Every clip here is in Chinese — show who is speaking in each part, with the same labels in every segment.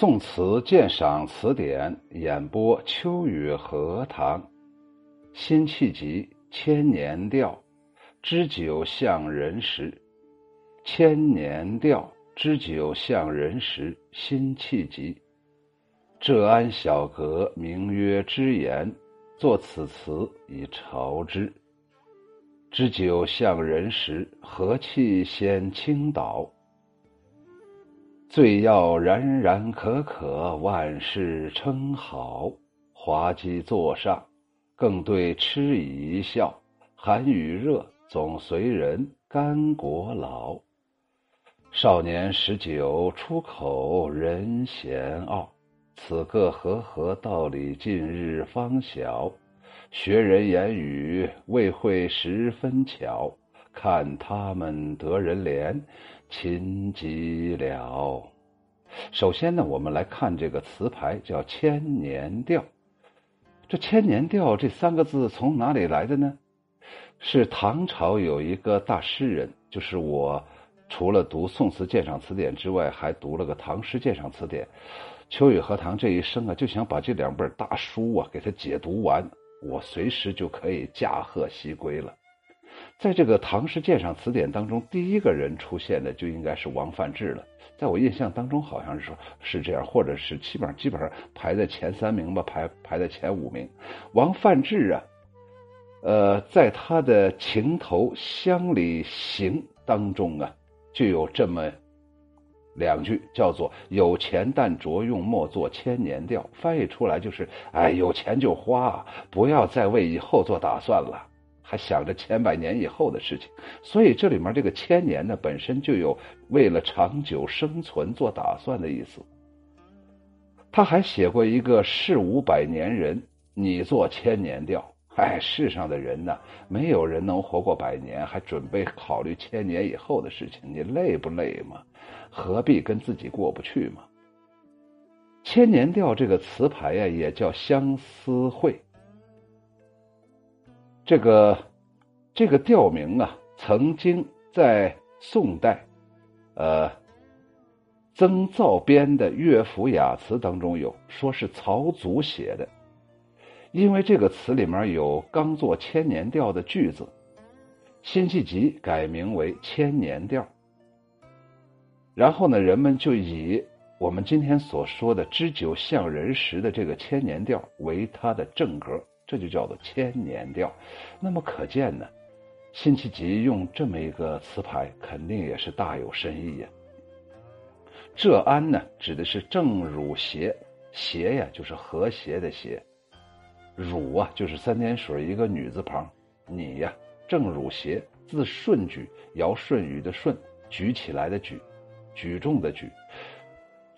Speaker 1: 宋词鉴赏词典演播秋雨荷塘，辛弃疾千年调，知酒向人时。千年调，知酒向人时。辛弃疾。浙安小阁名曰知言，作此词以朝之。知酒向人时，何气先倾倒？醉要然然可可，万事称好。滑稽座上，更对痴疑一笑。寒与热，总随人甘果老。少年十九，出口人嫌傲。此个和合道理，近日方晓。学人言语，未会十分巧。看他们得人怜。秦极了。首先呢，我们来看这个词牌，叫《千年调》。这“千年调”这三个字从哪里来的呢？是唐朝有一个大诗人，就是我，除了读《宋词鉴赏词典》之外，还读了个《唐诗鉴赏词典》。秋雨荷塘这一生啊，就想把这两本大书啊给它解读完，我随时就可以驾鹤西归了。在这个《唐诗鉴赏词典》当中，第一个人出现的就应该是王范志了。在我印象当中，好像是说是这样，或者是基本上基本上排在前三名吧，排排在前五名。王范志啊，呃，在他的《情投乡里行》当中啊，就有这么两句，叫做“有钱但着用，莫做千年调”。翻译出来就是：哎，有钱就花，不要再为以后做打算了。还想着千百年以后的事情，所以这里面这个千年呢，本身就有为了长久生存做打算的意思。他还写过一个“世无百年人，你做千年调”。哎，世上的人呢，没有人能活过百年，还准备考虑千年以后的事情，你累不累嘛？何必跟自己过不去嘛？千年调这个词牌呀，也叫相思会。这个这个调名啊，曾经在宋代，呃，曾造编的乐府雅词当中有，说是曹祖写的，因为这个词里面有刚做千年调的句子，辛弃疾改名为千年调，然后呢，人们就以我们今天所说的“知酒向人时”的这个千年调为它的正格。这就叫做千年调，那么可见呢，辛弃疾用这么一个词牌，肯定也是大有深意呀。浙安呢，指的是郑汝谐，谐呀就是和谐的谐，汝啊就是三点水一个女字旁，你呀郑汝谐，字顺举，尧舜禹的舜，举起来的举，举重的举。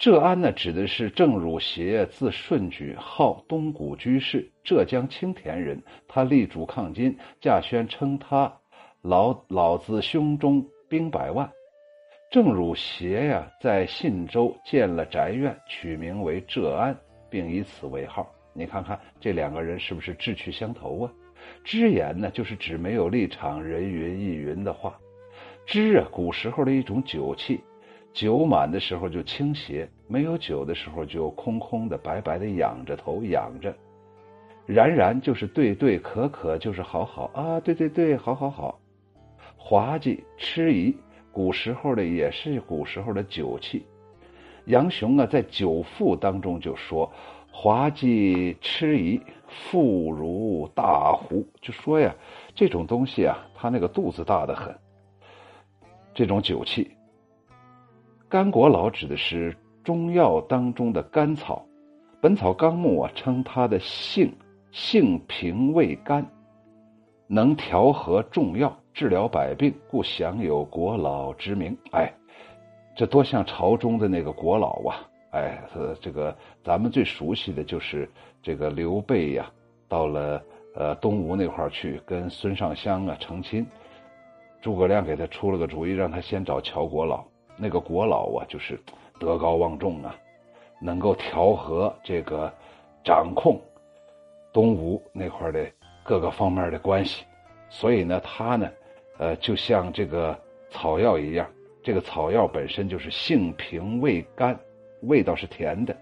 Speaker 1: 浙安呢，指的是郑汝谐，字顺举，号东谷居士，浙江青田人。他力主抗金，稼轩称他“老老子胸中兵百万”。郑汝谐呀，在信州建了宅院，取名为浙安，并以此为号。你看看这两个人是不是志趣相投啊？知言呢，就是指没有立场、人云亦云的话。知啊，古时候的一种酒器。酒满的时候就倾斜，没有酒的时候就空空的、白白的仰着头仰着。然然就是对对，可可就是好好啊，对对对，好好好。滑稽、痴疑，古时候的也是古时候的酒器。杨雄啊，在《酒赋》当中就说：“滑稽痴疑，腹如大壶。”就说呀，这种东西啊，他那个肚子大的很。这种酒器。甘果老指的是中药当中的甘草，《本草纲目》啊称它的性性平味甘，能调和众药，治疗百病，故享有国老之名。哎，这多像朝中的那个国老啊！哎，这个咱们最熟悉的就是这个刘备呀，到了呃东吴那块儿去跟孙尚香啊成亲，诸葛亮给他出了个主意，让他先找乔国老。那个国老啊，就是德高望重啊，能够调和这个掌控东吴那块的各个方面的关系，所以呢，他呢，呃，就像这个草药一样，这个草药本身就是性平味甘，味道是甜的，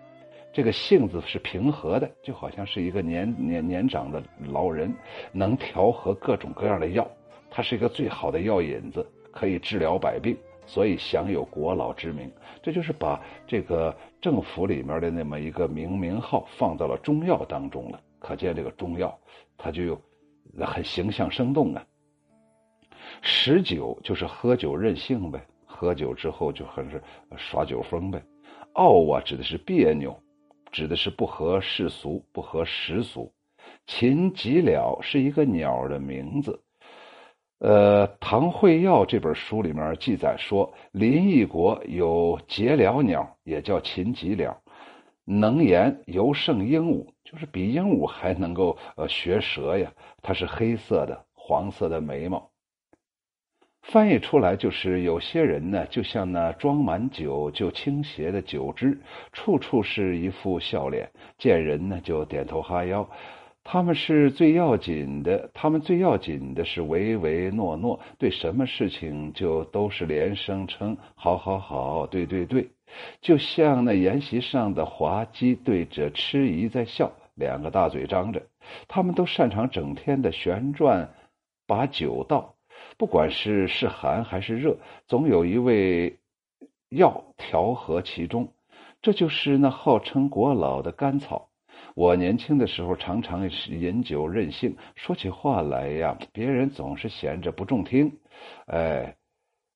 Speaker 1: 这个性子是平和的，就好像是一个年年年长的老人，能调和各种各样的药。它是一个最好的药引子，可以治疗百病，所以享有国老之名。这就是把这个政府里面的那么一个名名号放到了中药当中了。可见这个中药，它就很形象生动啊。十九就是喝酒任性呗，喝酒之后就很是耍酒疯呗。傲啊，指的是别扭，指的是不合世俗、不合时俗。秦吉了是一个鸟的名字。呃，《唐会要》这本书里面记载说，临邑国有节了鸟，也叫秦吉鸟，能言尤胜鹦鹉，就是比鹦鹉还能够呃学舌呀。它是黑色的，黄色的眉毛。翻译出来就是：有些人呢，就像那装满酒就倾斜的酒汁，处处是一副笑脸，见人呢就点头哈腰。他们是最要紧的，他们最要紧的是唯唯诺诺，对什么事情就都是连声称好，好，好，对，对，对，就像那筵席上的滑稽对着痴姨在笑，两个大嘴张着。他们都擅长整天的旋转，把酒倒，不管是是寒还是热，总有一味药调和其中。这就是那号称国老的甘草。我年轻的时候常常饮酒任性，说起话来呀，别人总是闲着不中听。哎，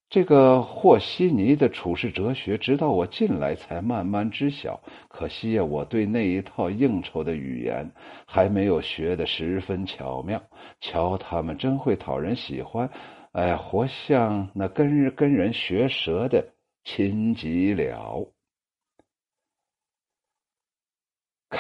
Speaker 1: 这个和稀泥的处世哲学，直到我进来才慢慢知晓。可惜呀，我对那一套应酬的语言还没有学得十分巧妙。瞧他们真会讨人喜欢，哎，活像那跟跟人学舌的亲极了。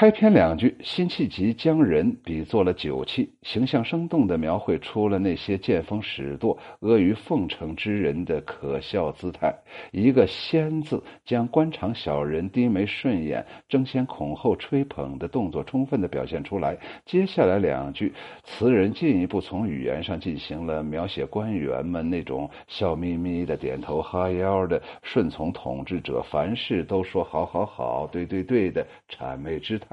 Speaker 1: 开篇两句，辛弃疾将人比作了酒器，形象生动地描绘出了那些见风使舵、阿谀奉承之人的可笑姿态。一个“先”字，将官场小人低眉顺眼、争先恐后吹捧的动作充分地表现出来。接下来两句，词人进一步从语言上进行了描写，官员们那种笑眯眯的、点头哈腰的、顺从统治者，凡事都说好好好、对对对的谄媚之。态，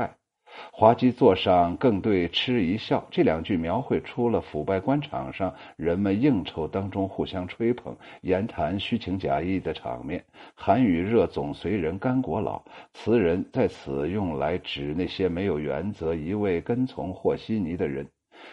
Speaker 1: 滑稽座上更对痴一笑。这两句描绘出了腐败官场上人们应酬当中互相吹捧、言谈虚情假意的场面。寒与热总随人干果老，词人在此用来指那些没有原则、一味跟从和稀泥的人。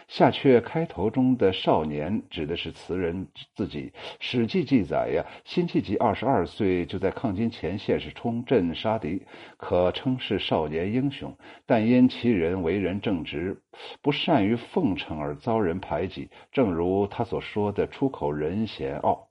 Speaker 1: 下阙开头中的少年指的是词人自己。《史记》记载呀，辛弃疾二十二岁就在抗金前线是冲阵杀敌，可称是少年英雄。但因其人为人正直，不善于奉承而遭人排挤。正如他所说的：“出口人嫌傲。”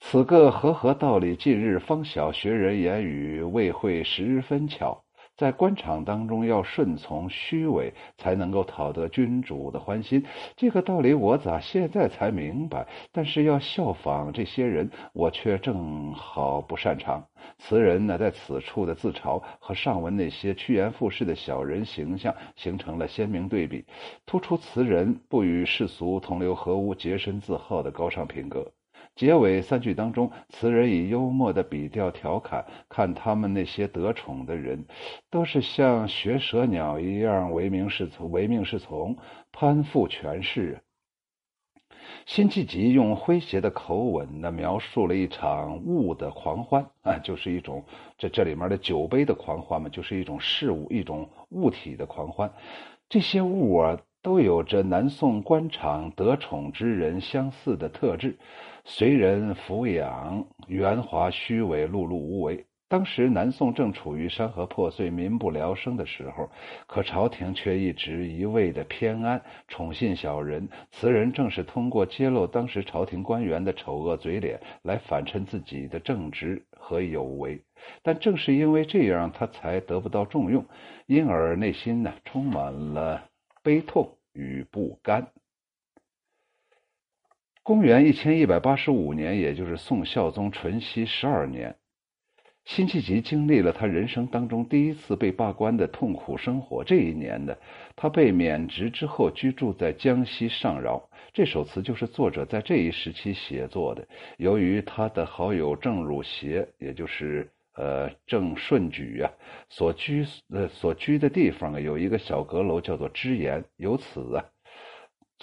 Speaker 1: 此个和合道理，近日方晓学人言语，未会十分巧。在官场当中，要顺从虚伪，才能够讨得君主的欢心。这个道理我咋现在才明白？但是要效仿这些人，我却正好不擅长。词人呢，在此处的自嘲和上文那些趋炎附势的小人形象形成了鲜明对比，突出词人不与世俗同流合污、洁身自好的高尚品格。结尾三句当中，词人以幽默的笔调调侃：看他们那些得宠的人，都是像学舌鸟一样唯命是从，唯命是从，攀附权势。辛弃疾用诙谐的口吻呢，描述了一场物的狂欢啊，就是一种这这里面的酒杯的狂欢嘛，就是一种事物、一种物体的狂欢。这些物啊，都有着南宋官场得宠之人相似的特质。随人抚养，圆滑虚伪，碌碌无为。当时南宋正处于山河破碎、民不聊生的时候，可朝廷却一直一味的偏安、宠信小人。词人正是通过揭露当时朝廷官员的丑恶嘴脸，来反衬自己的正直和有为。但正是因为这样，他才得不到重用，因而内心呢充满了悲痛与不甘。公元一千一百八十五年，也就是宋孝宗淳熙十二年，辛弃疾经历了他人生当中第一次被罢官的痛苦生活。这一年呢，他被免职之后，居住在江西上饶。这首词就是作者在这一时期写作的。由于他的好友郑汝谐，也就是呃，郑顺举啊，所居呃所居的地方啊，有一个小阁楼，叫做知言。由此啊，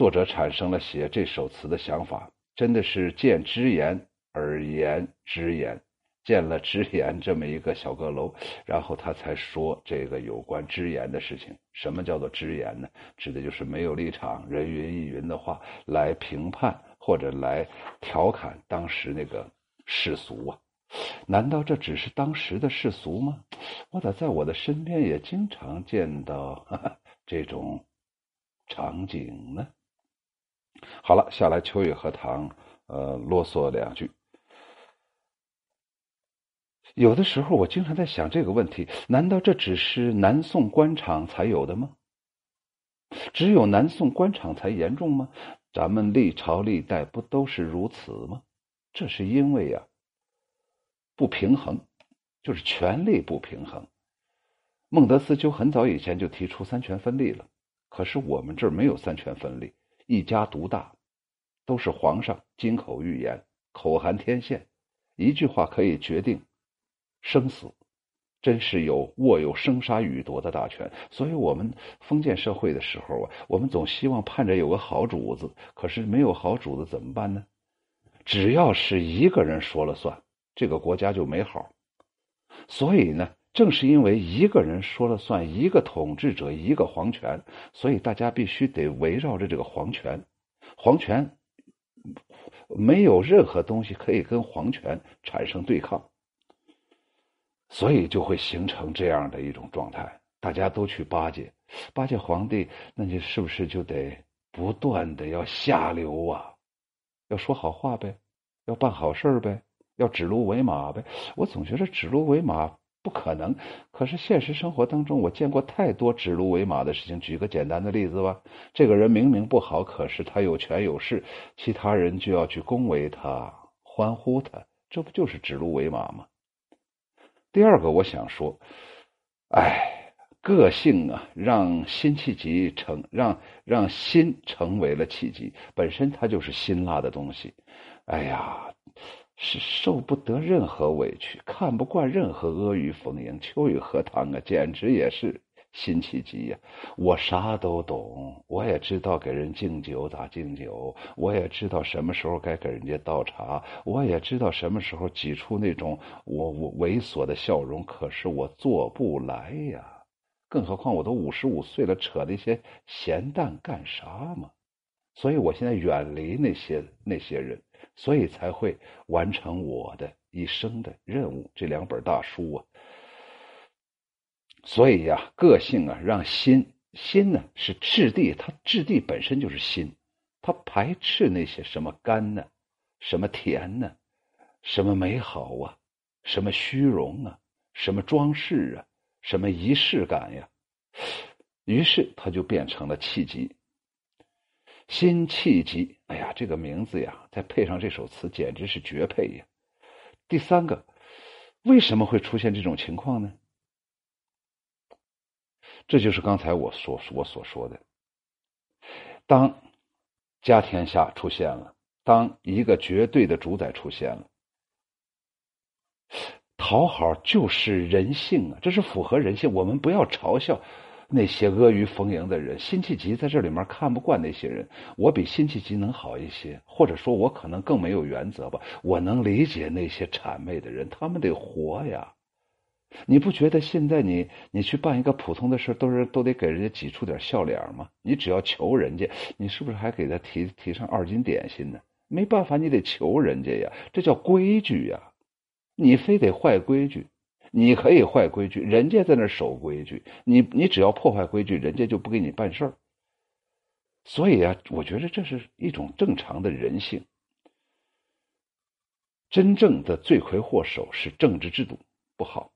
Speaker 1: 作者产生了写这首词的想法，真的是见知言而言知言，见了知言这么一个小阁楼，然后他才说这个有关知言的事情。什么叫做知言呢？指的就是没有立场、人云亦云的话来评判或者来调侃当时那个世俗啊。难道这只是当时的世俗吗？我咋在我的身边也经常见到这种场景呢？好了，下来秋雨荷塘，呃，啰嗦两句。有的时候我经常在想这个问题：难道这只是南宋官场才有的吗？只有南宋官场才严重吗？咱们历朝历代不都是如此吗？这是因为呀。不平衡，就是权力不平衡。孟德斯鸠很早以前就提出三权分立了，可是我们这儿没有三权分立，一家独大，都是皇上金口玉言，口含天宪，一句话可以决定生死，真是有握有生杀予夺的大权。所以，我们封建社会的时候啊，我们总希望盼着有个好主子，可是没有好主子怎么办呢？只要是一个人说了算。这个国家就没好，所以呢，正是因为一个人说了算，一个统治者，一个皇权，所以大家必须得围绕着这个皇权，皇权没有任何东西可以跟皇权产生对抗，所以就会形成这样的一种状态，大家都去巴结，巴结皇帝，那你是不是就得不断的要下流啊，要说好话呗，要办好事呗？要指鹿为马呗，我总觉得指鹿为马不可能。可是现实生活当中，我见过太多指鹿为马的事情。举个简单的例子吧，这个人明明不好，可是他有权有势，其他人就要去恭维他、欢呼他，这不就是指鹿为马吗？第二个，我想说，哎，个性啊，让辛弃疾成让让辛成为了气急，本身它就是辛辣的东西。哎呀。是受不得任何委屈，看不惯任何阿谀奉迎。秋雨荷塘啊，简直也是辛弃疾呀！我啥都懂，我也知道给人敬酒咋敬酒，我也知道什么时候该给人家倒茶，我也知道什么时候挤出那种我我猥琐的笑容。可是我做不来呀，更何况我都五十五岁了，扯那些闲淡干啥嘛？所以我现在远离那些那些人。所以才会完成我的一生的任务。这两本大书啊，所以呀，个性啊，让心心呢是质地，它质地本身就是心，它排斥那些什么甘呢，什么甜呢，什么美好啊，什么虚荣啊，什么装饰啊，什么仪式感呀。于是它就变成了气急。辛弃疾，哎呀，这个名字呀，再配上这首词，简直是绝配呀！第三个，为什么会出现这种情况呢？这就是刚才我所我所说的，当家天下出现了，当一个绝对的主宰出现了，讨好就是人性啊，这是符合人性。我们不要嘲笑。那些阿谀奉迎的人，辛弃疾在这里面看不惯那些人。我比辛弃疾能好一些，或者说，我可能更没有原则吧。我能理解那些谄媚的人，他们得活呀。你不觉得现在你你去办一个普通的事，都是都得给人家挤出点笑脸吗？你只要求人家，你是不是还给他提提上二斤点心呢？没办法，你得求人家呀，这叫规矩呀。你非得坏规矩。你可以坏规矩，人家在那守规矩，你你只要破坏规矩，人家就不给你办事儿。所以啊，我觉得这是一种正常的人性。真正的罪魁祸首是政治制度不好，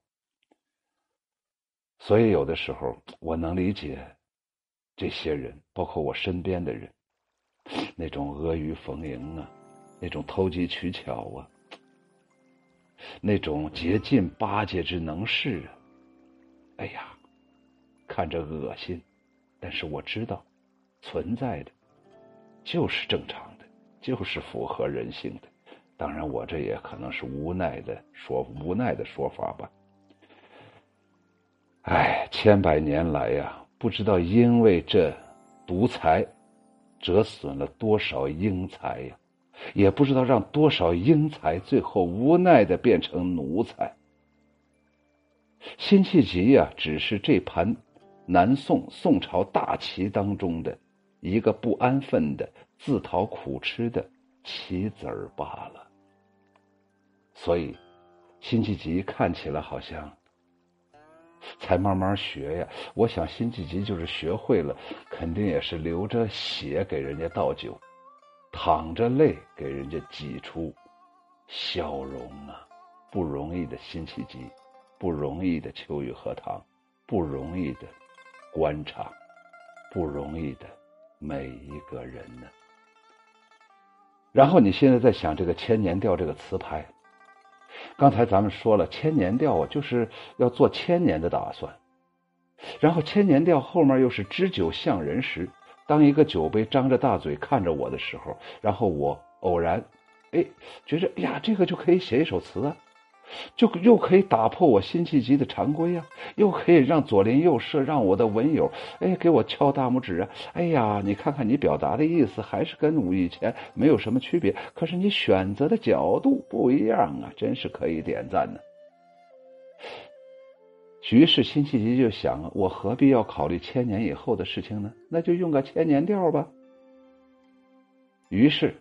Speaker 1: 所以有的时候我能理解这些人，包括我身边的人，那种阿谀逢迎啊，那种投机取巧啊。那种竭尽巴结之能事。啊，哎呀，看着恶心，但是我知道，存在的，就是正常的，就是符合人性的，当然，我这也可能是无奈的说无奈的说法吧。哎，千百年来呀，不知道因为这独裁，折损了多少英才呀，也不知道让多少英才最后无奈的变成奴才。辛弃疾呀，只是这盘南宋宋朝大棋当中的一个不安分的、自讨苦吃的棋子罢了。所以，辛弃疾看起来好像才慢慢学呀。我想，辛弃疾就是学会了，肯定也是流着血给人家倒酒，淌着泪给人家挤出笑容啊！不容易的辛弃疾，不容易的秋雨荷塘，不容易的官场，不容易的每一个人呢。然后你现在在想这个《千年调》这个词牌。刚才咱们说了，千年调啊，就是要做千年的打算。然后千年调后面又是知酒向人时，当一个酒杯张着大嘴看着我的时候，然后我偶然，哎，觉着哎呀，这个就可以写一首词啊。就又可以打破我辛弃疾的常规啊，又可以让左邻右舍、让我的文友，哎，给我敲大拇指啊！哎呀，你看看你表达的意思，还是跟我以前没有什么区别，可是你选择的角度不一样啊，真是可以点赞呢。于是辛弃疾就想，我何必要考虑千年以后的事情呢？那就用个千年调吧。于是，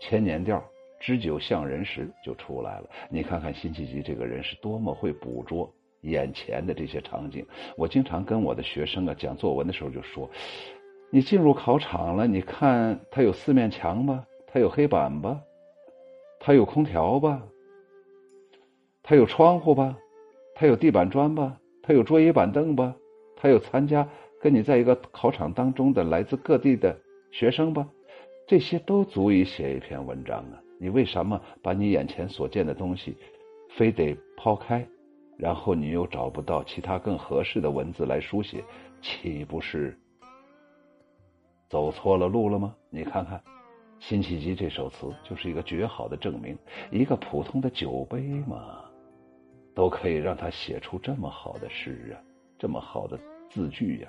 Speaker 1: 千年调。知酒向人时就出来了。你看看辛弃疾这个人是多么会捕捉眼前的这些场景。我经常跟我的学生啊讲作文的时候就说：“你进入考场了，你看它有四面墙吧，它有黑板吧，它有空调吧，它有窗户吧，他有地板砖吧，他有桌椅板凳吧，他有参加跟你在一个考场当中的来自各地的学生吧，这些都足以写一篇文章啊。”你为什么把你眼前所见的东西，非得抛开，然后你又找不到其他更合适的文字来书写，岂不是走错了路了吗？你看看，辛弃疾这首词就是一个绝好的证明。一个普通的酒杯嘛，都可以让他写出这么好的诗啊，这么好的字句呀。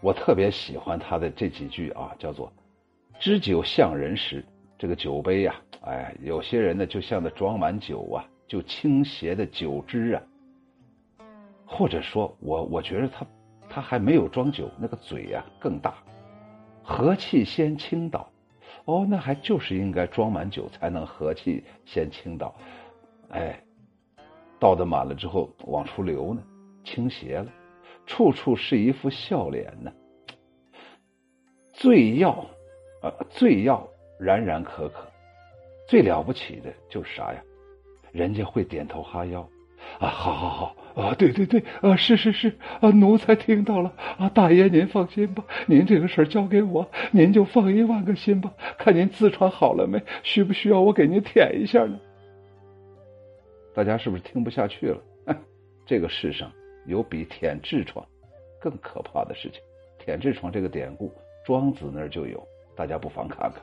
Speaker 1: 我特别喜欢他的这几句啊，叫做“知酒向人时”，这个酒杯呀，哎，有些人呢就像那装满酒啊，就倾斜的酒汁啊，或者说我我觉得他他还没有装酒，那个嘴呀更大，和气先倾倒，哦，那还就是应该装满酒才能和气先倾倒，哎，倒的满了之后往出流呢，倾斜了。处处是一副笑脸呢。醉药，呃，最要然然可可，最了不起的就是啥呀？人家会点头哈腰，啊，好好好，啊，对对对，啊，是是是，啊，奴才听到了，啊，大爷您放心吧，您这个事儿交给我，您就放一万个心吧。看您痔疮好了没？需不需要我给您舔一下呢？大家是不是听不下去了？这个世上。有比舔痔疮更可怕的事情。舔痔疮这个典故，庄子那儿就有，大家不妨看看。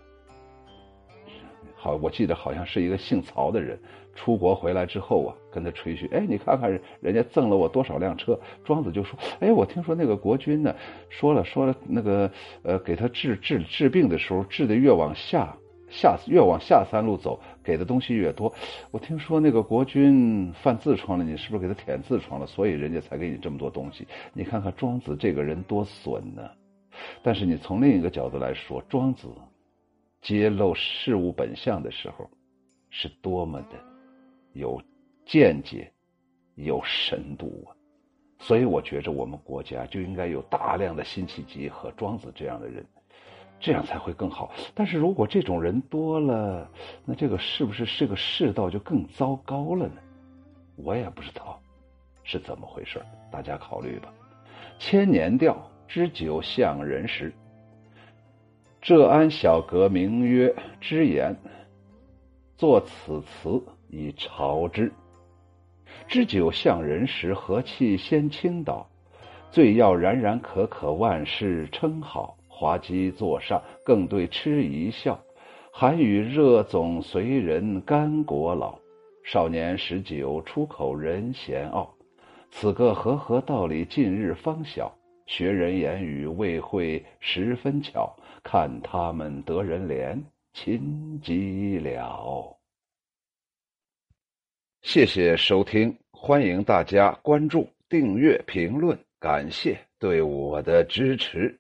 Speaker 1: 好，我记得好像是一个姓曹的人出国回来之后啊，跟他吹嘘：“哎，你看看人人家赠了我多少辆车。”庄子就说：“哎，我听说那个国君呢，说了说了，那个呃，给他治治治病的时候，治的越往下。”下越往下三路走，给的东西越多。我听说那个国君犯痔疮了，你是不是给他舔痔疮了？所以人家才给你这么多东西。你看看庄子这个人多损呢。但是你从另一个角度来说，庄子揭露事物本相的时候，是多么的有见解、有深度啊！所以我觉着我们国家就应该有大量的辛弃疾和庄子这样的人。这样才会更好。但是如果这种人多了，那这个是不是这个世道就更糟糕了呢？我也不知道是怎么回事大家考虑吧。千年调知酒向人时，浙安小阁名曰之言，作此词以朝之。知酒向人时，和气先倾倒，醉要然然可可，万事称好。滑稽座上，更对痴一笑。韩语热总随人甘果老，少年十九出口人嫌傲。此个和合道理，近日方晓。学人言语，未会十分巧。看他们得人怜，亲极了。谢谢收听，欢迎大家关注、订阅、评论，感谢对我的支持。